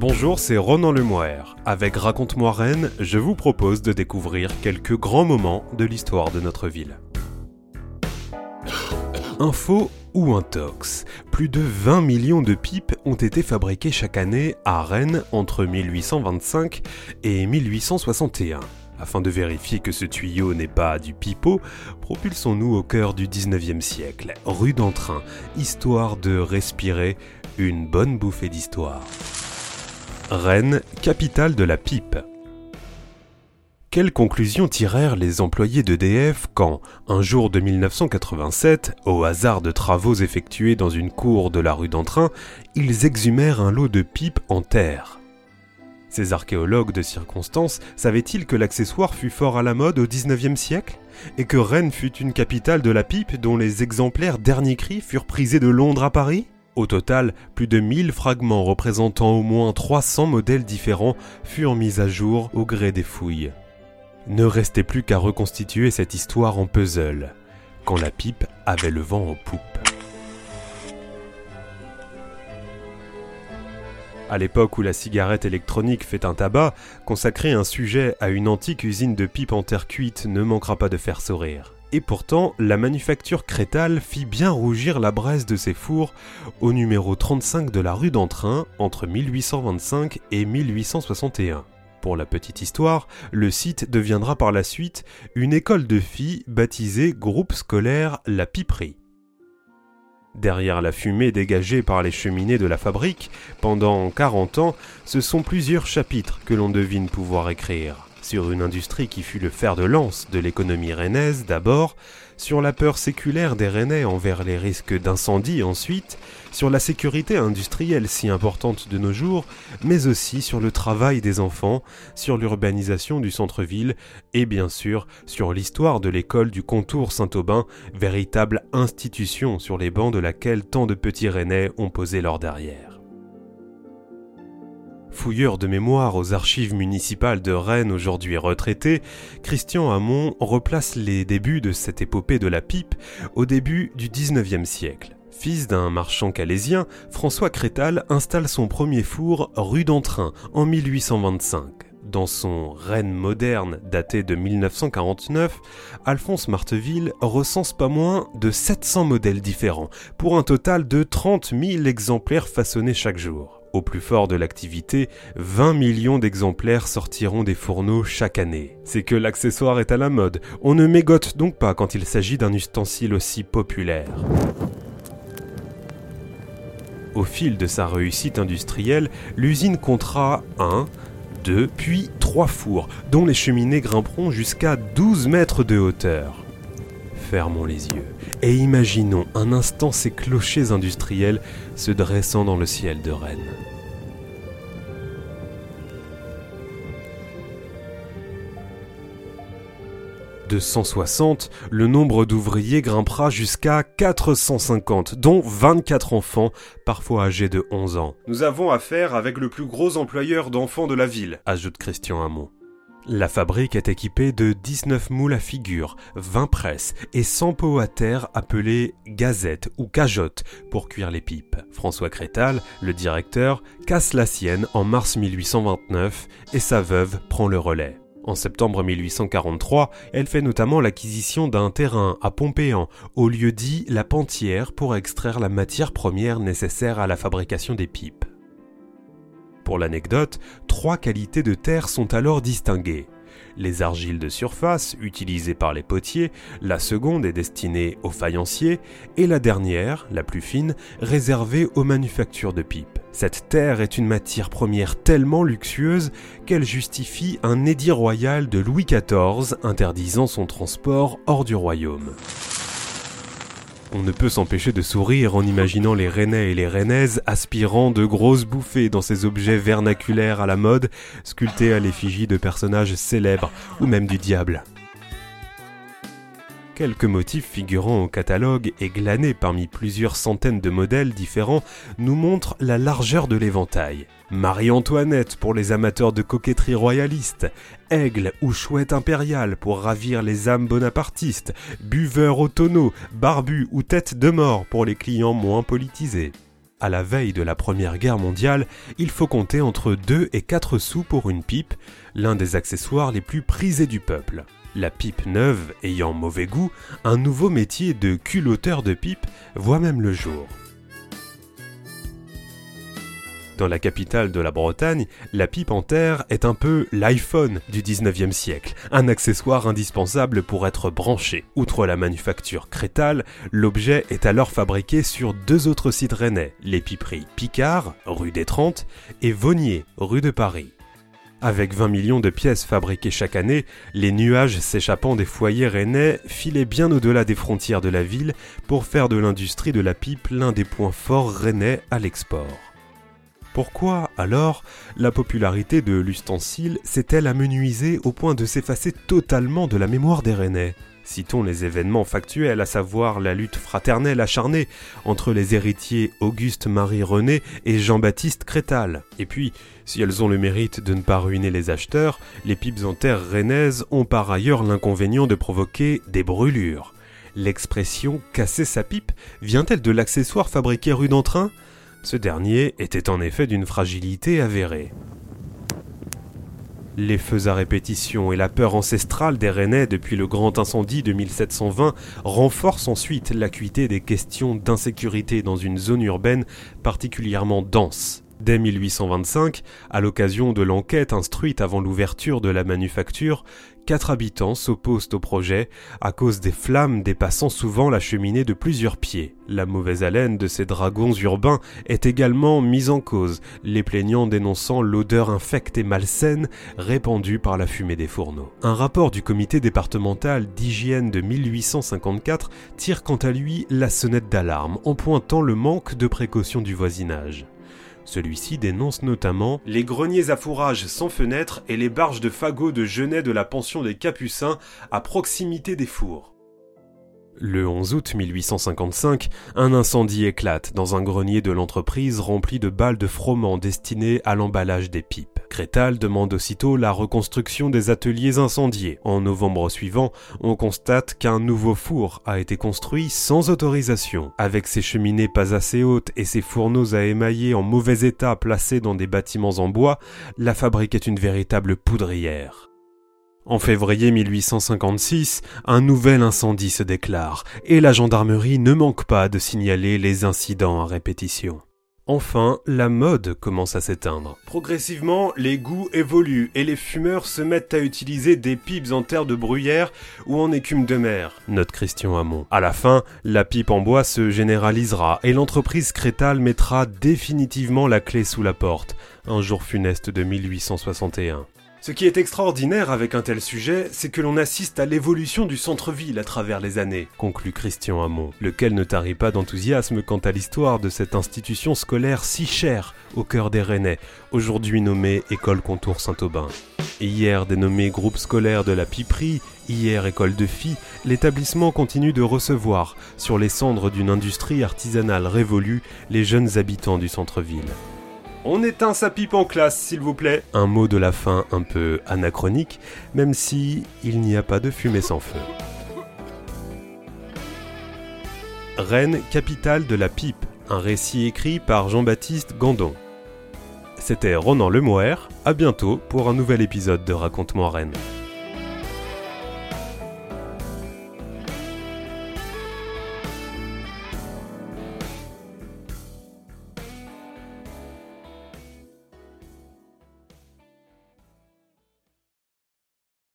Bonjour, c'est Ronan Lemoire. Avec Raconte-moi Rennes, je vous propose de découvrir quelques grands moments de l'histoire de notre ville. Info ou intox Plus de 20 millions de pipes ont été fabriquées chaque année à Rennes entre 1825 et 1861. Afin de vérifier que ce tuyau n'est pas du pipeau, propulsons-nous au cœur du 19e siècle, rue d'Entrain, histoire de respirer une bonne bouffée d'histoire. Rennes, capitale de la pipe. Quelles conclusions tirèrent les employés d'EDF quand, un jour de 1987, au hasard de travaux effectués dans une cour de la rue d'Entrain, ils exhumèrent un lot de pipes en terre? Ces archéologues de circonstance savaient-ils que l'accessoire fut fort à la mode au XIXe siècle? Et que Rennes fut une capitale de la pipe dont les exemplaires dernier cri furent prisés de Londres à Paris? Au total, plus de 1000 fragments représentant au moins 300 modèles différents furent mis à jour au gré des fouilles. Ne restait plus qu'à reconstituer cette histoire en puzzle, quand la pipe avait le vent en poupe. À l'époque où la cigarette électronique fait un tabac, consacrer un sujet à une antique usine de pipe en terre cuite ne manquera pas de faire sourire. Et pourtant, la manufacture crétale fit bien rougir la braise de ses fours au numéro 35 de la rue d'Entrain entre 1825 et 1861. Pour la petite histoire, le site deviendra par la suite une école de filles baptisée Groupe scolaire La Piperie. Derrière la fumée dégagée par les cheminées de la fabrique, pendant 40 ans, ce sont plusieurs chapitres que l'on devine pouvoir écrire sur une industrie qui fut le fer de lance de l'économie rennaise d'abord, sur la peur séculaire des Rennais envers les risques d'incendie ensuite, sur la sécurité industrielle si importante de nos jours, mais aussi sur le travail des enfants, sur l'urbanisation du centre-ville et bien sûr sur l'histoire de l'école du contour Saint-Aubin, véritable institution sur les bancs de laquelle tant de petits Rennais ont posé leur derrière. Fouilleur de mémoire aux archives municipales de Rennes aujourd'hui retraité, Christian Hamon replace les débuts de cette épopée de la pipe au début du XIXe siècle. Fils d'un marchand calaisien, François Crétal installe son premier four rue d'Entrain en 1825. Dans son Rennes moderne daté de 1949, Alphonse Marteville recense pas moins de 700 modèles différents, pour un total de 30 000 exemplaires façonnés chaque jour. Au plus fort de l'activité, 20 millions d'exemplaires sortiront des fourneaux chaque année. C'est que l'accessoire est à la mode, on ne mégote donc pas quand il s'agit d'un ustensile aussi populaire. Au fil de sa réussite industrielle, l'usine comptera un, deux, puis trois fours, dont les cheminées grimperont jusqu'à 12 mètres de hauteur. Fermons les yeux et imaginons un instant ces clochers industriels se dressant dans le ciel de Rennes. De 160, le nombre d'ouvriers grimpera jusqu'à 450, dont 24 enfants, parfois âgés de 11 ans. Nous avons affaire avec le plus gros employeur d'enfants de la ville, ajoute Christian Hamon. La fabrique est équipée de 19 moules à figure, 20 presses et 100 pots à terre appelés gazettes ou cajottes pour cuire les pipes. François Crétal, le directeur, casse la sienne en mars 1829 et sa veuve prend le relais. En septembre 1843, elle fait notamment l'acquisition d'un terrain à Pompéan, au lieu dit La Pentière, pour extraire la matière première nécessaire à la fabrication des pipes. Pour l'anecdote, trois qualités de terre sont alors distinguées. Les argiles de surface, utilisées par les potiers, la seconde est destinée aux faïenciers, et la dernière, la plus fine, réservée aux manufactures de pipes. Cette terre est une matière première tellement luxueuse qu'elle justifie un édit royal de Louis XIV interdisant son transport hors du royaume. On ne peut s'empêcher de sourire en imaginant les Rennais et les Rennaises aspirant de grosses bouffées dans ces objets vernaculaires à la mode, sculptés à l'effigie de personnages célèbres ou même du diable. Quelques motifs figurant au catalogue et glanés parmi plusieurs centaines de modèles différents nous montrent la largeur de l'éventail. Marie-Antoinette pour les amateurs de coquetterie royaliste, aigle ou chouette impériale pour ravir les âmes bonapartistes, buveur au tonneau, barbu ou tête de mort pour les clients moins politisés. À la veille de la Première Guerre mondiale, il faut compter entre 2 et 4 sous pour une pipe, l'un des accessoires les plus prisés du peuple. La pipe neuve ayant mauvais goût, un nouveau métier de culotteur de pipe voit même le jour. Dans la capitale de la Bretagne, la pipe en terre est un peu l'iPhone du 19e siècle, un accessoire indispensable pour être branché. Outre la manufacture crétale, l'objet est alors fabriqué sur deux autres sites rennais, les piperies Picard, rue des Trente, et Vaugnier, rue de Paris. Avec 20 millions de pièces fabriquées chaque année, les nuages s'échappant des foyers rennais filaient bien au-delà des frontières de la ville pour faire de l'industrie de la pipe l'un des points forts rennais à l'export. Pourquoi, alors, la popularité de l'ustensile s'est-elle amenuisée au point de s'effacer totalement de la mémoire des Rennais? Citons les événements factuels, à savoir la lutte fraternelle acharnée entre les héritiers Auguste-Marie René et Jean-Baptiste Crétal. Et puis, si elles ont le mérite de ne pas ruiner les acheteurs, les pipes en terre rennaises ont par ailleurs l'inconvénient de provoquer des brûlures. L'expression casser sa pipe vient-elle de l'accessoire fabriqué rue d'Entrain? Ce dernier était en effet d'une fragilité avérée. Les feux à répétition et la peur ancestrale des Rennais depuis le grand incendie de 1720 renforcent ensuite l'acuité des questions d'insécurité dans une zone urbaine particulièrement dense. Dès 1825, à l'occasion de l'enquête instruite avant l'ouverture de la manufacture, quatre habitants s'opposent au projet à cause des flammes dépassant souvent la cheminée de plusieurs pieds. La mauvaise haleine de ces dragons urbains est également mise en cause, les plaignants dénonçant l'odeur infecte et malsaine répandue par la fumée des fourneaux. Un rapport du comité départemental d'hygiène de 1854 tire quant à lui la sonnette d'alarme en pointant le manque de précaution du voisinage. Celui-ci dénonce notamment les greniers à fourrage sans fenêtres et les barges de fagots de genêts de la pension des Capucins à proximité des fours. Le 11 août 1855, un incendie éclate dans un grenier de l'entreprise rempli de balles de froment destinées à l'emballage des pipes. Crétal demande aussitôt la reconstruction des ateliers incendiés. En novembre suivant, on constate qu'un nouveau four a été construit sans autorisation. Avec ses cheminées pas assez hautes et ses fourneaux à émailler en mauvais état placés dans des bâtiments en bois, la fabrique est une véritable poudrière. En février 1856, un nouvel incendie se déclare et la gendarmerie ne manque pas de signaler les incidents à répétition. Enfin, la mode commence à s'éteindre. Progressivement, les goûts évoluent et les fumeurs se mettent à utiliser des pipes en terre de bruyère ou en écume de mer, note Christian Hamon. À la fin, la pipe en bois se généralisera et l'entreprise Crétal mettra définitivement la clé sous la porte, un jour funeste de 1861. Ce qui est extraordinaire avec un tel sujet, c'est que l'on assiste à l'évolution du centre-ville à travers les années, conclut Christian Hamon, lequel ne tarit pas d'enthousiasme quant à l'histoire de cette institution scolaire si chère au cœur des Rennais, aujourd'hui nommée École Contour Saint-Aubin. Hier dénommé groupe scolaire de la Piperie, hier école de filles, l'établissement continue de recevoir, sur les cendres d'une industrie artisanale révolue, les jeunes habitants du centre-ville. On éteint sa pipe en classe, s'il vous plaît. Un mot de la fin un peu anachronique, même si il n'y a pas de fumée sans feu. Rennes, capitale de la pipe, un récit écrit par Jean-Baptiste Gandon. C'était Ronan Lemoer, à bientôt pour un nouvel épisode de Raconte-moi Rennes.